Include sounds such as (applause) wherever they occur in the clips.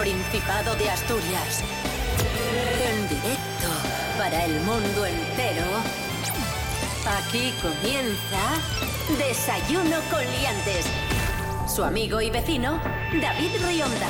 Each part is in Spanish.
Principado de Asturias. En directo para el mundo entero. Aquí comienza Desayuno con Liantes. Su amigo y vecino, David Rionda.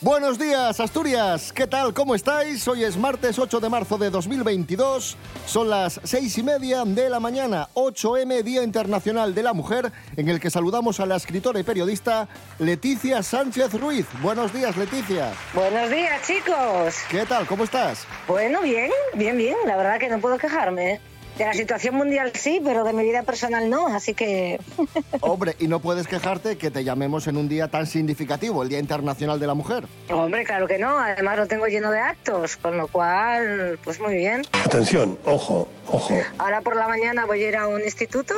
Buenos días, Asturias. ¿Qué tal? ¿Cómo estáis? Hoy es martes 8 de marzo de 2022. Son las seis y media de la mañana, 8M, Día Internacional de la Mujer, en el que saludamos a la escritora y periodista Leticia Sánchez Ruiz. Buenos días, Leticia. Buenos días, chicos. ¿Qué tal? ¿Cómo estás? Bueno, bien, bien, bien. La verdad que no puedo quejarme. De la situación mundial sí, pero de mi vida personal no, así que... (laughs) Hombre, y no puedes quejarte que te llamemos en un día tan significativo, el Día Internacional de la Mujer. Hombre, claro que no. Además lo tengo lleno de actos, con lo cual, pues muy bien. Atención, ojo, ojo. Ahora por la mañana voy a ir a un instituto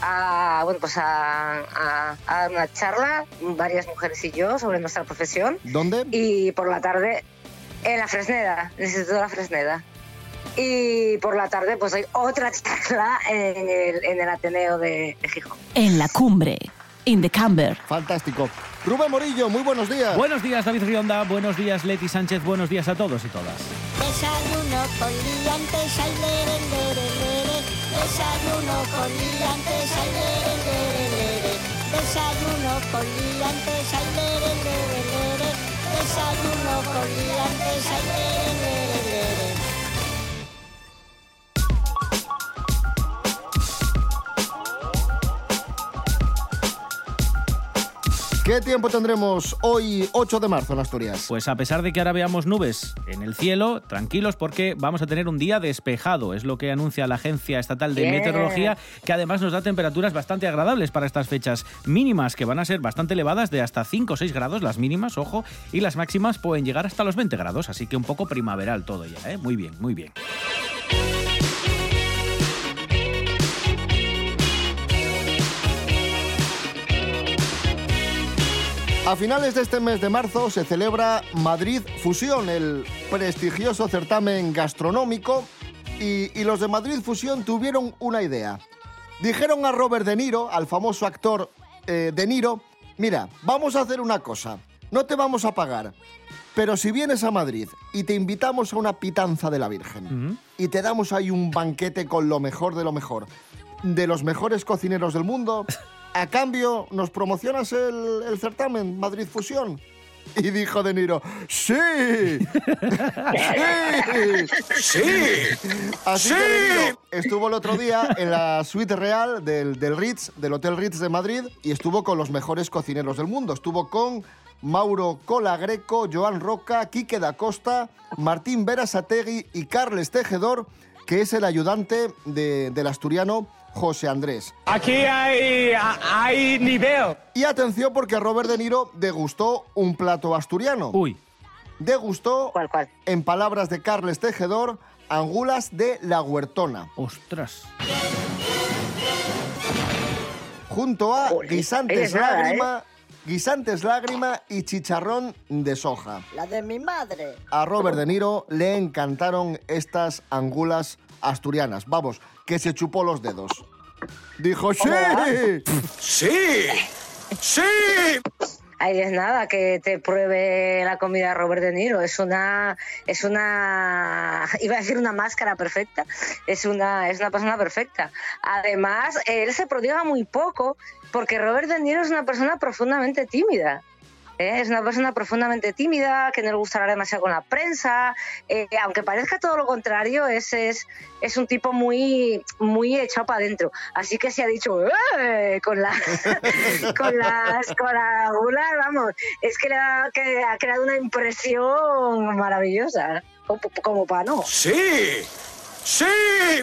a, bueno, pues a, a- a una charla, varias mujeres y yo, sobre nuestra profesión. ¿Dónde? Y por la tarde en la Fresneda, en el Instituto de la Fresneda. Y por la tarde pues hay otra (laughs) charla en el, en el Ateneo de, de Gijón. En la cumbre, in the camber. Fantástico. Rubén Morillo, muy buenos días. Buenos días, David Rionda. Buenos días, Leti Sánchez. Buenos días a todos y todas. Desayuno con liantes, ay, lere, lere, lere. Desayuno con liantes, ay, lere, lere, lere. Desayuno con liantes, ay, lere, lere, lere. Desayuno con liantes, lere, lere, lere. ¿Qué tiempo tendremos hoy, 8 de marzo, en Asturias? Pues a pesar de que ahora veamos nubes en el cielo, tranquilos porque vamos a tener un día despejado. Es lo que anuncia la Agencia Estatal de. Meteorología, que además nos da temperaturas bastante agradables para estas fechas mínimas, que van a ser bastante elevadas, de hasta 5 o 6 grados las mínimas, ojo, y las máximas pueden llegar hasta los 20 grados, así que un poco primaveral todo ya, ¿eh? Muy bien, muy bien. A finales de este mes de marzo se celebra Madrid Fusión, el prestigioso certamen gastronómico, y, y los de Madrid Fusión tuvieron una idea. Dijeron a Robert De Niro, al famoso actor eh, De Niro, mira, vamos a hacer una cosa, no te vamos a pagar, pero si vienes a Madrid y te invitamos a una pitanza de la Virgen y te damos ahí un banquete con lo mejor de lo mejor, de los mejores cocineros del mundo, (laughs) a cambio nos promocionas el, el certamen Madrid Fusión. Y dijo De Niro, ¡Sí! ¡Sí! Así que De Niro estuvo el otro día en la suite real del, del Ritz, del Hotel Ritz de Madrid, y estuvo con los mejores cocineros del mundo. Estuvo con Mauro Colagreco, Joan Roca, Quique da Costa, Martín Berasategui y Carles Tejedor, que es el ayudante de- del asturiano José Andrés. Aquí hay, hay nivel. Y atención porque Robert De Niro degustó un plato asturiano. Uy, Degustó, ¿Cuál, cuál? en palabras de Carles Tejedor, angulas de la huertona, ostras. junto a guisantes es nada, ¿eh? lágrima, guisantes lágrima y chicharrón de soja. La de mi madre. A Robert De Niro le encantaron estas angulas asturianas. Vamos, que se chupó los dedos. Dijo, ¡sí! ¡Sí! ¡Sí! Ahí es nada que te pruebe la comida de Robert De Niro. Es una, es una, iba a decir una máscara perfecta. Es una, es una persona perfecta. Además, él se prodiga muy poco porque Robert De Niro es una persona profundamente tímida. ¿Eh? Es una persona profundamente tímida, que no le gusta hablar demasiado con la prensa. eh, aunque parezca todo lo contrario, es, es, es un tipo muy, muy echado para adentro. Así que se ha dicho "Eh", con, la, (laughs) con las con la gula, vamos, es que le ha, que ha creado una impresión maravillosa. Como, como para no. ¡Sí! ¡Sí!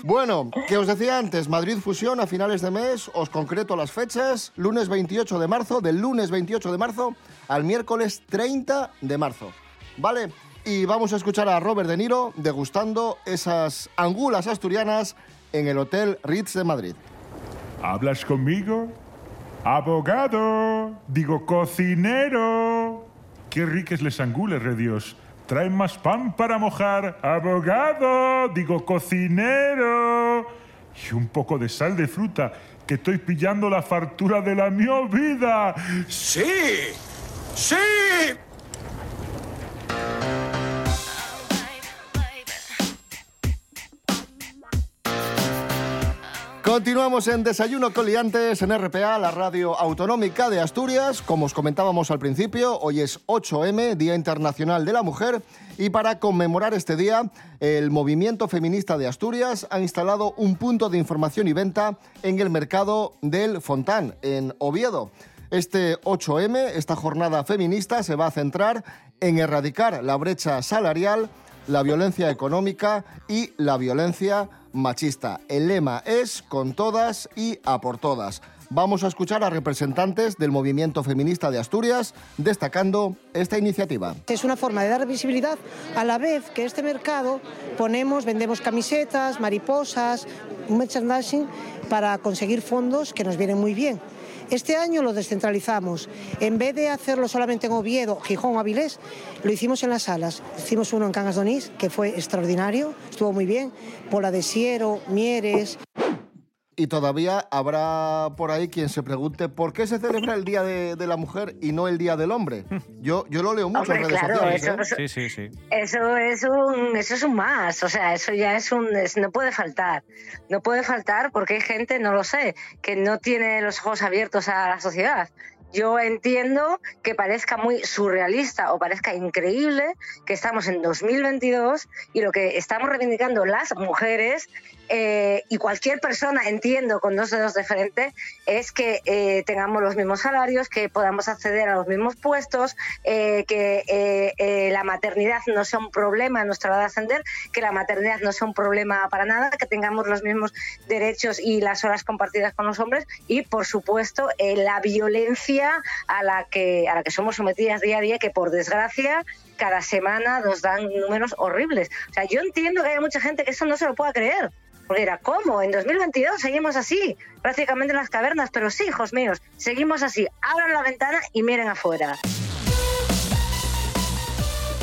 Bueno, que os decía antes, Madrid Fusión a finales de mes, os concreto las fechas, lunes 28 de marzo, del lunes 28 de marzo al miércoles 30 de marzo. ¿Vale? Y vamos a escuchar a Robert De Niro degustando esas angulas asturianas en el Hotel Ritz de Madrid. ¿Hablas conmigo? Abogado, digo cocinero. Qué ricas les angulas, re Dios. Traen más pan para mojar. Abogado, digo cocinero. Y un poco de sal de fruta, que estoy pillando la fartura de la mi vida. ¡Sí! sí. Continuamos en Desayuno Coliantes en RPA, la radio autonómica de Asturias. Como os comentábamos al principio, hoy es 8M, Día Internacional de la Mujer, y para conmemorar este día, el Movimiento Feminista de Asturias ha instalado un punto de información y venta en el mercado del Fontán, en Oviedo. Este 8M, esta jornada feminista, se va a centrar en erradicar la brecha salarial, la violencia económica y la violencia machista. El lema es con todas y a por todas. Vamos a escuchar a representantes del movimiento feminista de Asturias destacando esta iniciativa. Es una forma de dar visibilidad a la vez que este mercado ponemos, vendemos camisetas, mariposas, merchandising para conseguir fondos que nos vienen muy bien. Este año lo descentralizamos. En vez de hacerlo solamente en Oviedo, Gijón Avilés, lo hicimos en las salas. Hicimos uno en Cangas de Onís, que fue extraordinario, estuvo muy bien. Pola de Siero, Mieres. Y todavía habrá por ahí quien se pregunte por qué se celebra el Día de, de la Mujer y no el Día del Hombre. (laughs) Yo, yo lo leo mucho en Hombre, redes claro, sociales. eso- ¿eh? Sí, sí, sí. Eso es un, eso es un más, o sea, eso ya es un, es- no puede faltar, no puede faltar porque hay gente, no lo sé, que no tiene los ojos abiertos a la sociedad. Yo entiendo que parezca muy surrealista o parezca increíble que estamos en 2022 y lo que estamos reivindicando las mujeres eh, y cualquier persona, entiendo, con dos dedos de frente, es que eh, tengamos los mismos salarios, que podamos acceder a los mismos puestos, eh, que eh, la maternidad no sea un problema en nuestra hora de ascender, que la maternidad no sea un problema para nada, que tengamos los mismos derechos y las horas compartidas con los hombres y, por supuesto, la violencia a la, que, a la que somos sometidas día a día, que por desgracia cada semana nos dan números horribles. O sea, yo entiendo que haya mucha gente que eso no se lo pueda creer. Porque era, ¿cómo? En 2022 seguimos así, prácticamente en las cavernas, pero sí, hijos míos, seguimos así. Abran la ventana y miren afuera.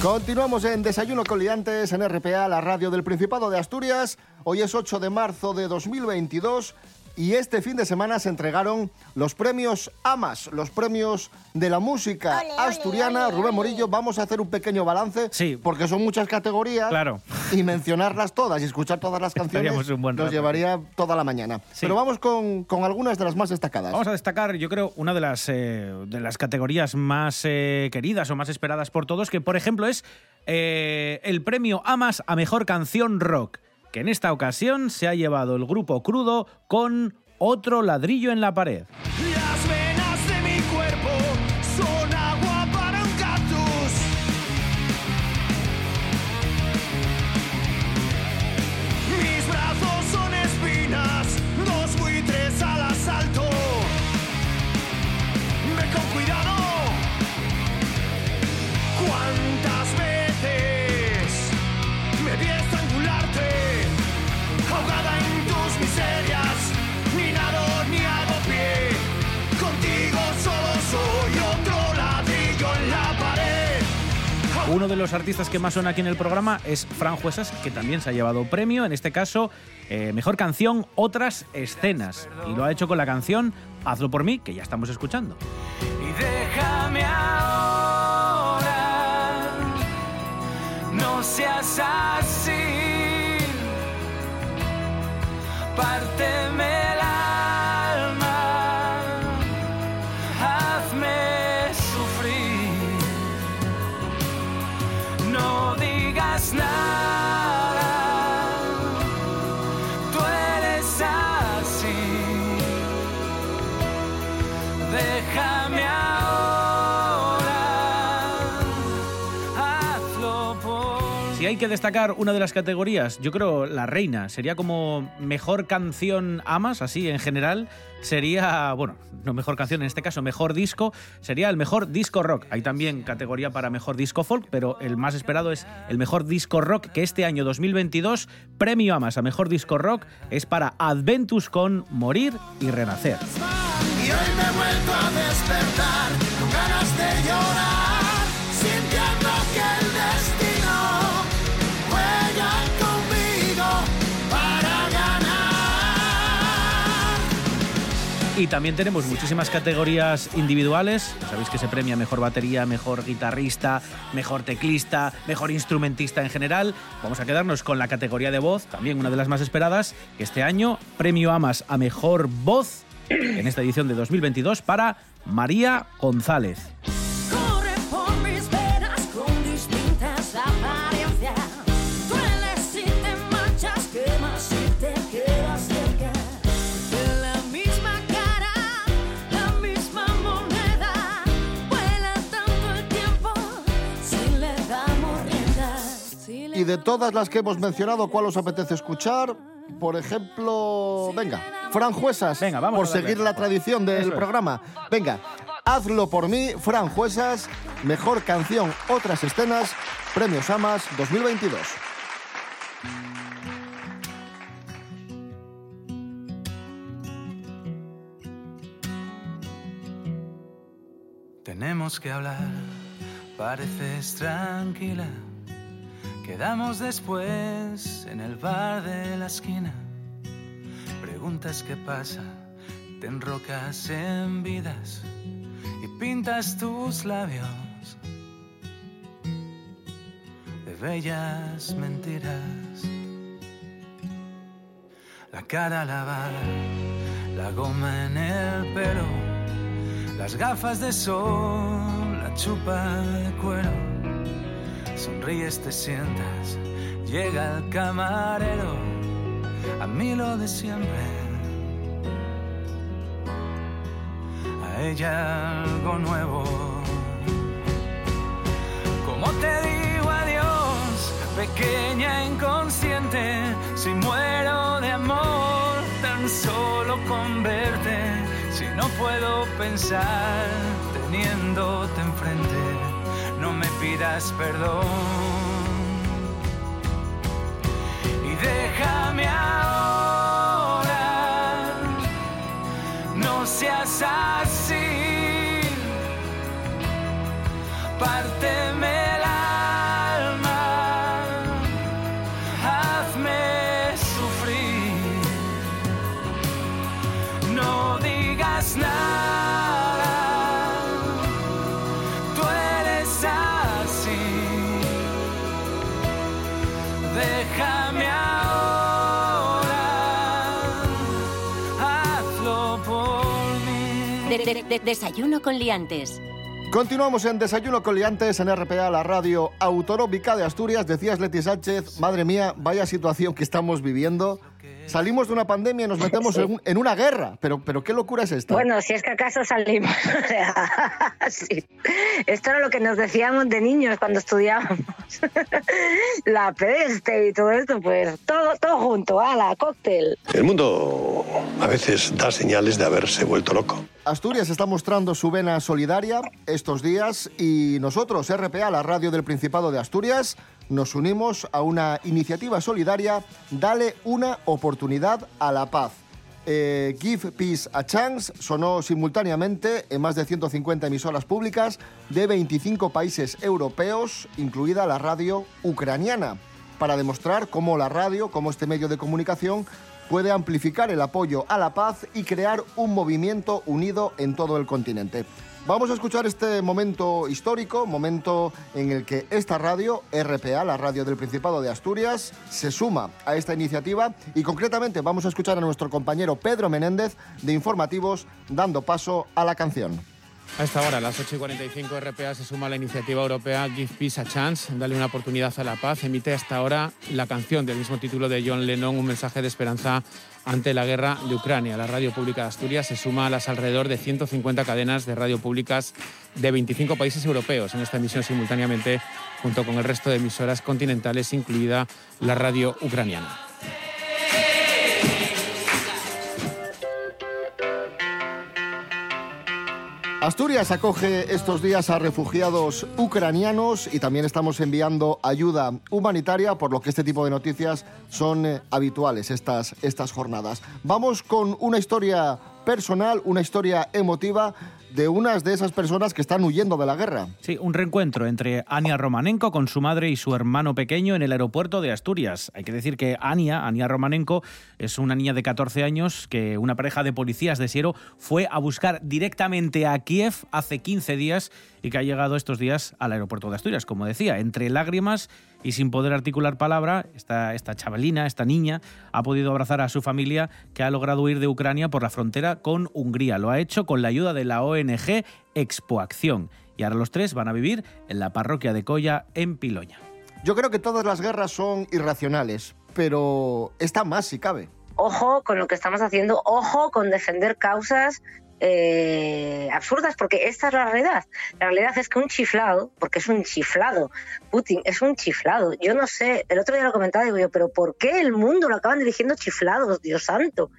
Continuamos en Desayuno con Liantes en RPA, la radio del Principado de Asturias. Hoy es 8 de marzo de 2022 y este fin de semana se entregaron los premios AMAS, los premios de la música Ole, asturiana. ole, Rubén. Morillo, vamos a hacer un pequeño balance Sí. porque son muchas categorías Claro. y mencionarlas todas y escuchar todas las (laughs) canciones Estaríamos un buen nos llevaría toda la mañana. Sí. Pero vamos con, con algunas de las más destacadas. Vamos a destacar, yo creo, una de las, eh, de las categorías más eh, queridas o más esperadas por todos, que por ejemplo es eh, el premio AMAS a Mejor Canción Rock, que en esta ocasión se ha llevado el grupo Crudo con Otro ladrillo en la pared. Los artistas que más suena aquí en el programa es Fran Juesas, que también se ha llevado premio, en este caso, eh, Mejor Canción, Otras Escenas. Y lo ha hecho con la canción Hazlo por mí, que ya estamos escuchando. Y déjame ahora, no seas así. Déjame hay que destacar una de las categorías, yo creo la reina, sería como mejor canción amas, así en general, sería, bueno, no mejor canción, en este caso mejor disco, sería el mejor disco rock. Hay también categoría para mejor disco folk, pero el más esperado es el mejor disco rock, que este año 2022, premio amas a mejor disco rock, es para Adventus con Morir y Renacer. Y hoy me a despertar Y también tenemos muchísimas categorías individuales. Sabéis que se premia mejor batería, mejor guitarrista, mejor teclista, mejor instrumentista en general. Vamos a quedarnos con la categoría de voz, también una de las más esperadas, que este año premio AMAS a mejor voz en esta edición de 2022 para María González. Y de todas las que hemos mencionado, ¿cuál os apetece escuchar? Por ejemplo, venga, Fran Juesas, Venga, vamos por seguir la tradición del Eso es. programa. Venga, hazlo por mí, Fran Juesas, mejor canción, otras escenas, Premios Amas 2022. Tenemos que hablar, pareces tranquila. Quedamos después en el bar de la esquina. Preguntas qué pasa, te enrocas en vidas y pintas tus labios de bellas mentiras. La cara lavada, la goma en el pelo las gafas de sol, la chupa de cuero. Sonríes, te sientas, llega el camarero, a mí lo de siempre. A ella algo nuevo. Como te digo adiós, pequeña inconsciente, si muero de amor, tan solo con verte. Si no puedo pensar teniéndote enfrente, pidas perdón. Y déjame ahora, no seas así. Párteme De- de- de- desayuno con liantes. Continuamos en Desayuno con Liantes en RPA, la radio autonómica de Asturias. Decías Leti Sánchez, madre mía, vaya situación que estamos viviendo. Salimos de una pandemia y nos metemos en, un- en una guerra. Pero, pero qué locura es esta. Bueno, si es que acaso salimos. (laughs) Sí. Esto era lo que nos decíamos de niños cuando estudiábamos. (laughs) La peste y todo esto, pues todo, todo junto, la cóctel. El mundo a veces da señales de haberse vuelto loco. Asturias está mostrando su vena solidaria estos días y nosotros, RPA, la radio del Principado de Asturias, nos unimos a una iniciativa solidaria, Dale una oportunidad a la paz. Eh, Give Peace a Chance sonó simultáneamente en más de 150 emisoras públicas de 25 países europeos, incluida la radio ucraniana, para demostrar cómo la radio, cómo este medio de comunicación puede amplificar el apoyo a la paz y crear un movimiento unido en todo el continente. Vamos a escuchar este momento histórico, momento en el que esta radio, RPA, la radio del Principado de Asturias, se suma a esta iniciativa y concretamente vamos a escuchar a nuestro compañero Pedro Menéndez de Informativos dando paso a la canción. A esta hora, a las 8 y 45, RPA se suma a la iniciativa europea Give Peace a Chance, Dale una oportunidad a la paz. Emite hasta ahora la canción del mismo título de John Lennon, un mensaje de esperanza ante la guerra de Ucrania. La radio pública de Asturias se suma a las alrededor de 150 cadenas de radio públicas de 25 países europeos en esta emisión simultáneamente, junto con el resto de emisoras continentales, incluida la radio ucraniana. Asturias acoge estos días a refugiados ucranianos y también estamos enviando ayuda humanitaria, por lo que este tipo de noticias son eh, habituales estas, estas jornadas. Vamos con una historia personal, una historia emotiva de unas de esas personas que están huyendo de la guerra. Sí, un reencuentro entre Ania Romanenko con su madre y su hermano pequeño en el aeropuerto de Asturias. Hay que decir que Ania, Ania Romanenko, es una niña de 14 años que una pareja de policías de Siero fue a buscar directamente a Kiev hace 15 días y que ha llegado estos días al aeropuerto de Asturias. Como decía, entre lágrimas y sin poder articular palabra, esta, esta chavalina, esta niña, ha podido abrazar a su familia que ha logrado huir de Ucrania por la frontera con Hungría. Lo ha hecho con la ayuda de la ONG Expoacción. Y ahora los tres van a vivir en la parroquia de Coya, en Piloña. Yo creo que todas las guerras son irracionales, pero esta más si cabe. Ojo con lo que estamos haciendo, ojo con defender causas eh, absurdas, porque esta es la realidad. La realidad es que un chiflado, porque es un chiflado, Putin es un chiflado. Yo no sé, el otro día lo comentaba, digo yo, pero ¿por qué el mundo lo acaban dirigiendo chiflados, Dios santo?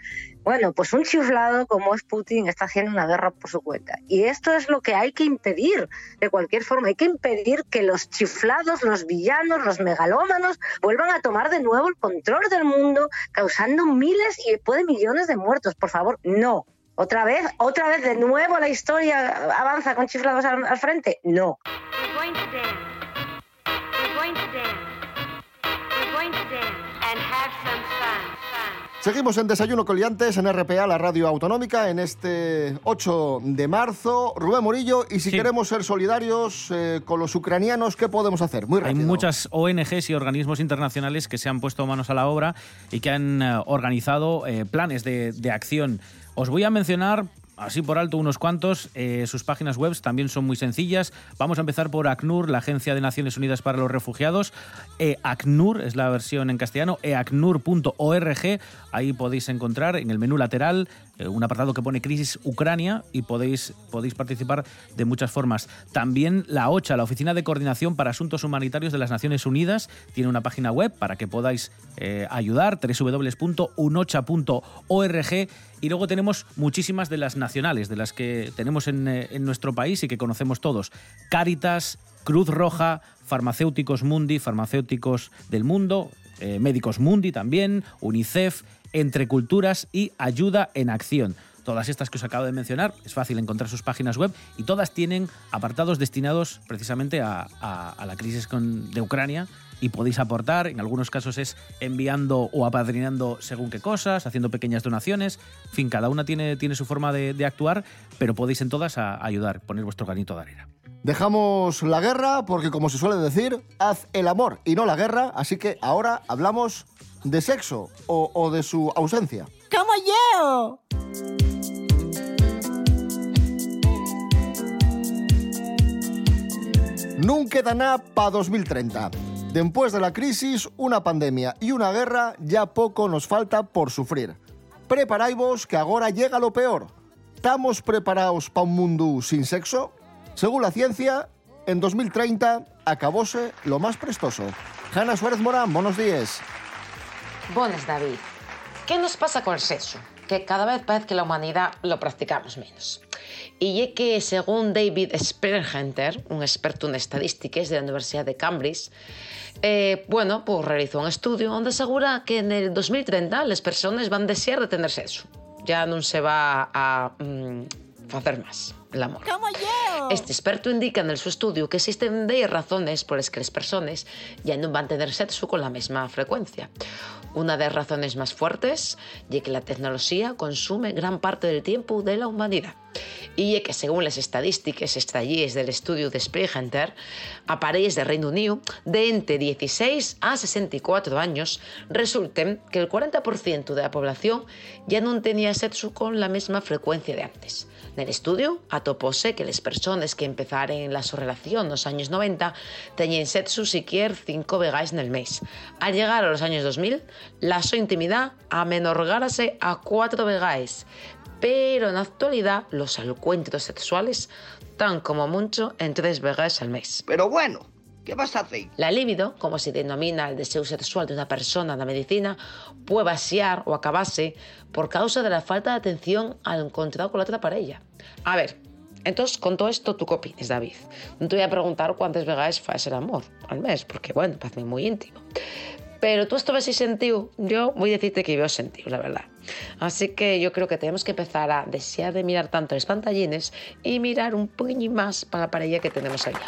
Bueno, pues un chiflado como es Putin está haciendo una guerra por su cuenta. Y esto es lo que hay que impedir de cualquier forma. Hay que impedir que los chiflados, los villanos, los megalómanos vuelvan a tomar de nuevo el control del mundo, causando miles y después de millones de muertos. Por favor, no. ¿Otra vez? ¿Otra vez de nuevo la historia avanza con chiflados al, al frente? No. Seguimos en Desayuno Coliantes en RPA, la radio autonómica, en este 8 de marzo. Rubén Morillo, y si Sí. queremos ser solidarios eh, con los ucranianos, ¿qué podemos hacer? Muy Hay rápido. muchas ONGs y organismos internacionales que se han puesto manos a la obra y que han eh, organizado eh, planes de, de acción. Os voy a mencionar así por alto unos cuantos. eh, sus páginas web también son muy sencillas. Vamos a empezar por ACNUR, la Agencia de Naciones Unidas para los Refugiados. Eh, ACNUR es la versión en castellano, eacnur.org. Ahí podéis encontrar en el menú lateral eh, un apartado que pone Crisis Ucrania y podéis, podéis participar de muchas formas. También la OCHA, la Oficina de Coordinación para Asuntos Humanitarios de las Naciones Unidas, tiene una página web para que podáis eh, ayudar, www.unocha.org. Y luego tenemos muchísimas de las nacionales, de las que tenemos en, eh, en nuestro país y que conocemos todos. Cáritas, Cruz Roja, Farmacéuticos Mundi, Farmacéuticos del Mundo, eh, Médicos Mundi también, UNICEF, Entre Culturas y Ayuda en Acción. Todas estas que os acabo de mencionar, es fácil encontrar sus páginas web y todas tienen apartados destinados precisamente a, la crisis de Ucrania y podéis aportar, en algunos casos es enviando o apadrinando según qué cosas, haciendo pequeñas donaciones, en fin, cada una tiene, su forma de, actuar, pero podéis en todas ayudar, poner vuestro granito de arena. Dejamos la guerra porque, como se suele decir, haz el amor y no la guerra, así que ahora hablamos de sexo o, o de su ausencia. ¡Como yo! Queda nada para 2030. Después de la crisis, una pandemia y una guerra, ya poco nos falta por sufrir. Preparaivos que agora llega lo peor. ¿Estamos preparados para un mundo sin sexo? Según la ciencia, en 2030 acabóse lo más prestoso. Hanna Suárez Morán, buenos días. Buenas, David. ¿Qué nos pasa con el sexo? Que cada vez parece que la humanidad lo practicamos menos. Y es que, según David Sperhenter, un experto en estadísticas de la Universidad de Cambridge, eh, bueno, pues realizó un estudio donde asegura que en el 2030 las personas van a desear de tener sexo. Ya no se va a mm, hacer más el amor. ¡Como yo! Este experto indica en el su estudio que existen 10 razones por las que las personas ya no van a tener sexo con la misma frecuencia. Una de las razones más fuertes es que la tecnología consume gran parte del tiempo de la humanidad. Y es que según las estadísticas extraídas del estudio de Springer, a parejas de Reino Unido de entre 16 a 64 años resulten que el 40% de la población ya no tenía sexo con la misma frecuencia de antes. En el estudio atopóse que las personas que empezaron la su relación en los años 90 tenían sexo siquiera 5 veces en el mes. Al llegar a los años 2000, la su intimidad amenorgárase a 4 veces. Pero en la actualidad los encuentros sexuales están como mucho en 3 veces al mes. Pero bueno, ¿qué vas a hacer? La libido, como se denomina el deseo sexual de una persona en la medicina, puede vaciar o acabarse por causa de la falta de atención al encontrado con la otra pareja. A ver, entonces con todo esto, ¿tú qué opinas, David? No te voy a preguntar cuántas veces haces el amor al mes, porque bueno, parece muy íntimo. Pero tú esto ves y sentido, yo voy a decirte que veo sentido, la verdad. Así que yo creo que tenemos que empezar a desear de mirar tanto los pantallines y mirar un poquito más para la pareja que tenemos allá.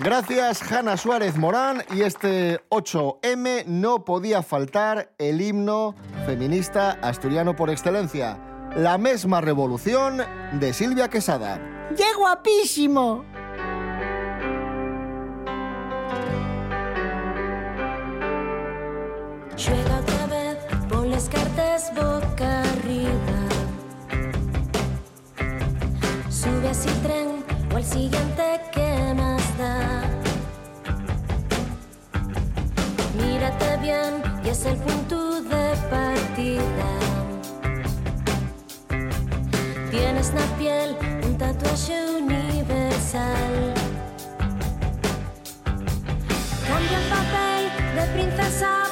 Gracias, Hanna Suárez Morán. Y este 8M no podía faltar el himno feminista asturiano por excelencia. La misma revolución de Silvia Quesada. ¡Qué guapísimo! Juega otra vez, pon las cartas boca arriba. Sube así tren o al siguiente que más da. Mírate bien y es el punto de partida. Tienes la piel un tatuaje universal. Cambia el papel de princesa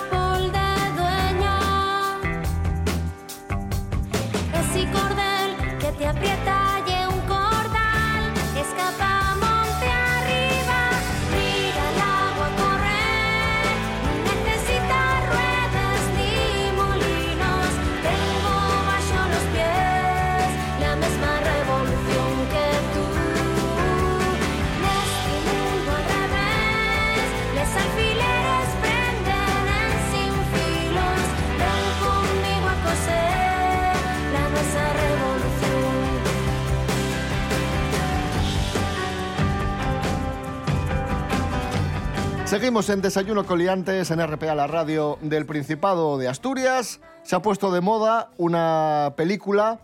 Seguimos en Desayuno Coliantes en RPA, la radio del Principado de Asturias. Se ha puesto de moda una película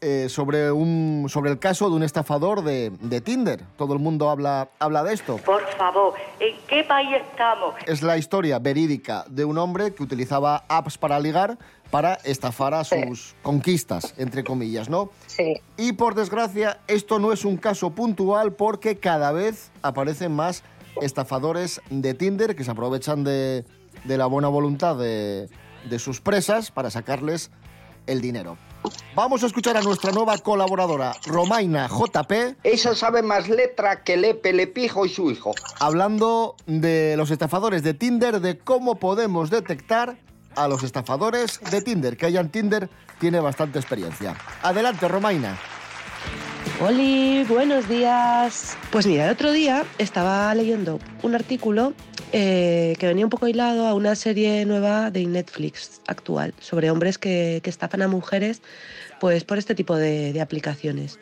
eh, sobre, un, sobre el caso de un estafador de, de Tinder. Todo el mundo habla, habla de esto. Por favor, ¿en qué país estamos? Es la historia verídica de un hombre que utilizaba apps para ligar para estafar a sus conquistas, entre comillas, ¿no? Sí. Y por desgracia, esto no es un caso puntual porque cada vez aparecen más estafadores de Tinder que se aprovechan de, de la buena voluntad de, de sus presas para sacarles el dinero. Vamos a escuchar a nuestra nueva colaboradora, Romaina JP. Esa sabe más letra que Lepe, Lepijo y su hijo. Hablando de los estafadores de Tinder, de cómo podemos detectar a los estafadores de Tinder. Que hayan Tinder tiene bastante experiencia. Adelante, Romaina. Oli, buenos días. Pues mira, el otro día estaba leyendo un artículo eh, que venía un poco hilado a una serie nueva de Netflix actual sobre hombres que, que a mujeres pues por este tipo de, de aplicaciones.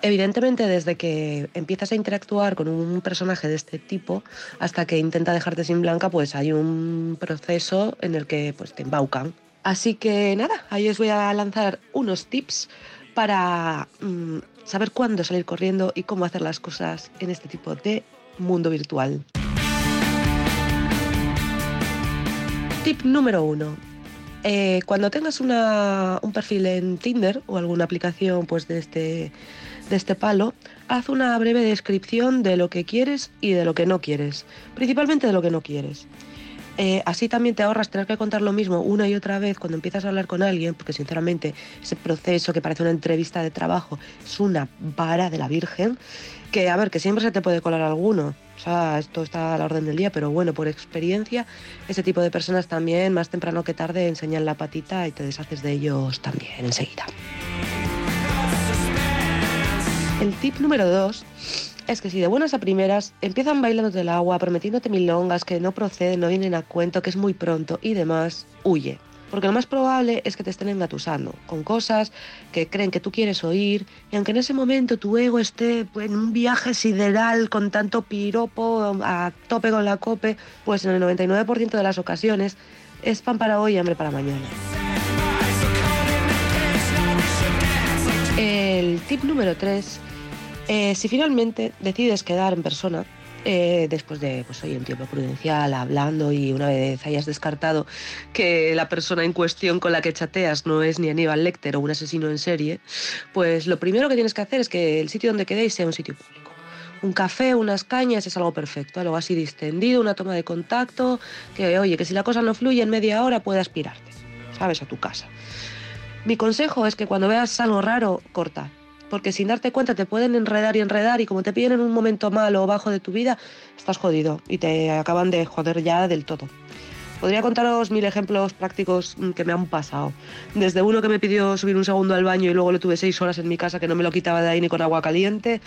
Evidentemente, desde que empiezas a interactuar con un personaje de este tipo hasta que intenta dejarte sin blanca, pues hay un proceso en el que pues, te embaucan. Así que nada, ahí os voy a lanzar unos tips para mm, saber cuándo salir corriendo y cómo hacer las cosas en este tipo de mundo virtual. Tip número uno. Eh, cuando tengas una- un perfil en Tinder o alguna aplicación pues, de, este, de este palo, haz una breve descripción de lo que quieres y de lo que no quieres. Principalmente de lo que no quieres. Eh, así también te ahorras tener que contar lo mismo una y otra vez cuando empiezas a hablar con alguien, porque sinceramente ese proceso que parece una entrevista de trabajo es una vara de la Virgen, que a ver, que siempre se te puede colar alguno. O sea, esto está a la orden del día, pero bueno, por experiencia, ese tipo de personas también, más temprano que tarde, enseñan la patita y te deshaces de ellos también enseguida. El tip número dos es que si de buenas a primeras empiezan bailándote el agua, prometiéndote milongas que no proceden, no vienen a cuento, que es muy pronto y demás, huye. Porque lo más probable es que te estén engatusando con cosas que creen que tú quieres oír y aunque en ese momento tu ego esté en un viaje sideral con tanto piropo a tope con la cope, pues en el 99% de las ocasiones es pan para hoy y hambre para mañana. El tip número 3, si finalmente decides quedar en persona, eh, después de pues, oye, un tiempo prudencial, hablando y una vez hayas descartado que la persona en cuestión con la que chateas no es ni Aníbal Lecter o un asesino en serie, pues lo primero que tienes que hacer es que el sitio donde quedéis sea un sitio público. Un café, unas cañas es algo perfecto, algo así distendido, una toma de contacto, que oye, que si la cosa no fluye en media hora puedas pirarte, ¿sabes? A tu casa. Mi consejo es que cuando veas algo raro, corta. Porque sin darte cuenta te pueden enredar y enredar y como te pillen en un momento malo o bajo de tu vida, estás jodido y te acaban de joder ya del todo. Podría contaros mil ejemplos prácticos mm, que me han pasado. Desde uno que me pidió subir un segundo al baño y luego le tuve seis horas en mi casa que no me lo quitaba de ahí ni con agua caliente,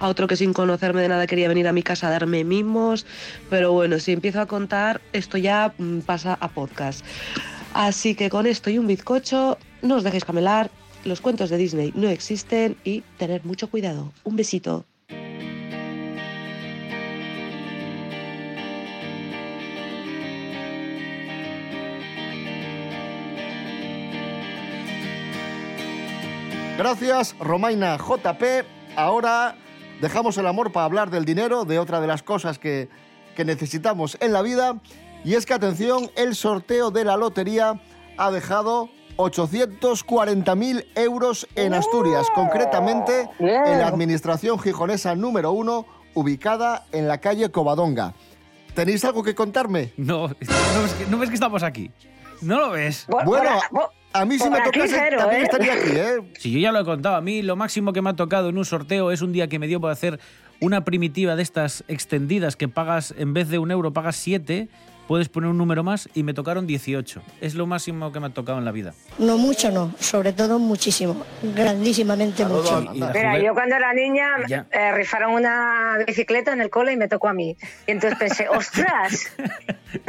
a otro que sin conocerme de nada quería venir a mi casa a darme mimos. Pero bueno, si empiezo a contar, esto ya mm, pasa a podcast. Así que con esto y un bizcocho, no os dejéis camelar, los cuentos de Disney no existen y tener mucho cuidado. Un besito. Gracias, Romaina JP. Ahora dejamos el amor para hablar del dinero, de otra de las cosas que, que necesitamos en la vida. Y es que, atención, el sorteo de la lotería ha dejado 840.000 euros en Asturias, concretamente en la administración gijonesa número uno, ubicada en la calle Covadonga. ¿Tenéis algo que contarme? No, no ves, que, no ves que estamos aquí. ¿No lo ves? Bueno, a mí si me tocase también estaría aquí, ¿eh? Sí, yo ya lo he contado. A mí lo máximo que me ha tocado en un sorteo es un día que me dio por hacer una primitiva de estas extendidas que pagas, en vez de un euro, pagas siete. Puedes poner un número más y me tocaron 18. Es lo máximo que me ha tocado en la vida. No mucho, no. Sobre todo muchísimo. Grandísimamente mucho. Mira, yo cuando era niña eh, rifaron una bicicleta en el cole y me tocó a mí. Y entonces pensé, (laughs) ostras,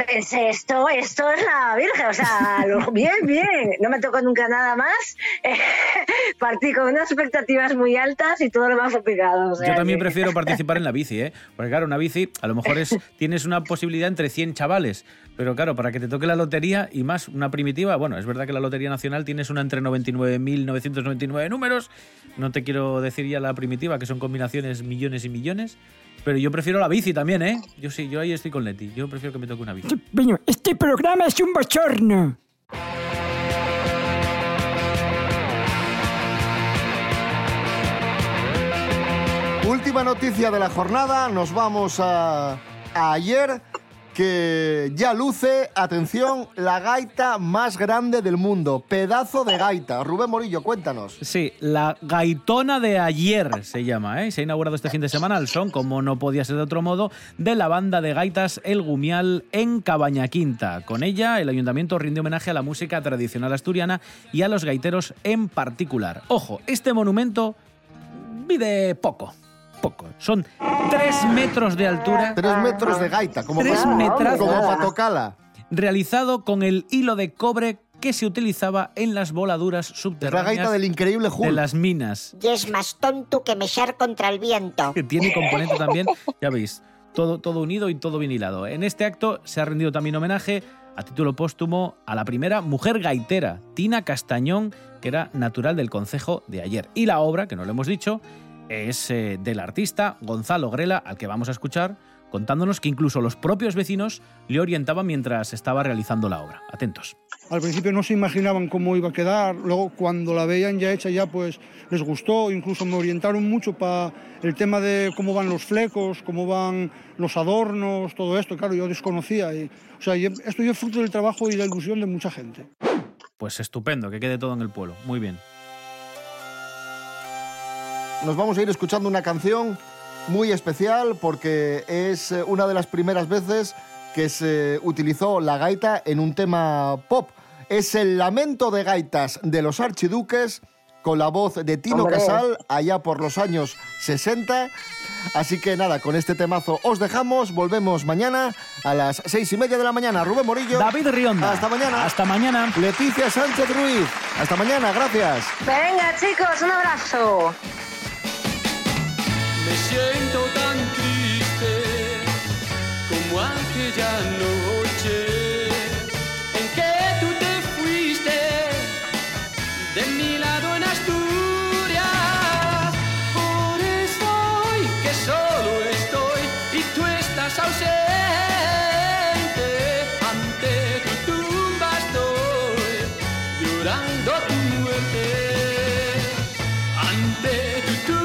pensé, esto, esto es la Virgen, o sea, lo- bien, bien. No me tocó nunca nada más. Eh, (laughs) partí con unas expectativas muy altas y todo lo más complicado. o sea Yo también que- prefiero participar en la bici, ¿eh? Porque claro, una bici a lo mejor es (laughs) tienes una posibilidad entre 100 chavales, pero claro, para que te toque la lotería y más una primitiva, bueno, es verdad que la Lotería Nacional tienes una entre 99.999 números, no te quiero decir ya la primitiva, que son combinaciones millones y millones, pero yo prefiero la bici también, ¿eh? Yo sí, yo ahí estoy con Leti, yo prefiero que me toque una bici. Bueno, este programa es un bochorno. Última noticia de la jornada, nos vamos a, a ayer, que ya luce, atención, la gaita más grande del mundo, pedazo de gaita. Rubén Morillo, cuéntanos. Sí, la gaitona de ayer se llama, ¿eh? Se ha inaugurado este fin de semana al son, como no podía ser de otro modo, de la banda de gaitas El Gumial en Cabaña Quinta. Con ella, el ayuntamiento rinde homenaje a la música tradicional asturiana y a los gaiteros en particular. Ojo, este monumento mide poco. Poco. Son tres metros de altura. Tres metros de gaita, como Tres metrazos. como. Realizado con el hilo de cobre que se utilizaba en las voladuras Es la subterráneas gaita del increíble Hulk. de las minas. Y es más tonto que mechar contra el viento. que tiene componente también, ya veis, todo, todo unido y todo bien hilado. En este acto se ha rendido también homenaje a título póstumo a la primera mujer gaitera, Tina Castañón, que era natural del concejo de ayer. Y la obra, que no lo hemos dicho, es eh, del artista Gonzalo Grela, al que vamos a escuchar, contándonos que incluso los propios vecinos le orientaban mientras estaba realizando la obra. Atentos. Al principio no se imaginaban cómo iba a quedar, luego cuando la veían ya hecha ya pues les gustó, incluso me orientaron mucho para el tema de cómo van los flecos, cómo van los adornos, todo esto, claro, yo desconocía. Y, o sea, esto es fruto del trabajo y la ilusión de mucha gente. Pues estupendo, que quede todo en el pueblo. Muy bien. Nos vamos a ir escuchando una canción muy especial porque es eh, una de las primeras veces que se utilizó la gaita en un tema pop. Es el lamento de gaitas de los archiduques con la voz de Tino Hombre. Casal allá por los años 60. Así que nada, con este temazo os dejamos. Volvemos mañana a las seis y media de la mañana. Rubén Morillo. David Rionda. Hasta mañana. Hasta mañana. Leticia Sánchez Ruiz. Hasta mañana. Gracias. Venga, chicos, un abrazo. Aquella noche en que tú te fuiste de mi lado en Asturias. Por eso hoy que solo estoy y tú estás ausente, ante tu tumba estoy llorando tu muerte. Ante tu tumba